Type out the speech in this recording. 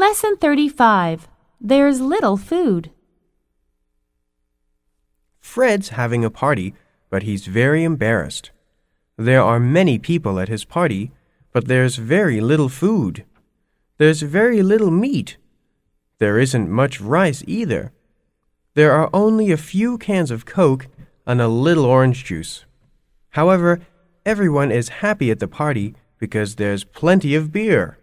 Lesson 35. There's little food. Fred's having a party, but he's very embarrassed. There are many people at his party, but there's very little food. There's very little meat. There isn't much rice either. There are only a few cans of Coke and a little orange juice. However, everyone is happy at the party because there's plenty of beer.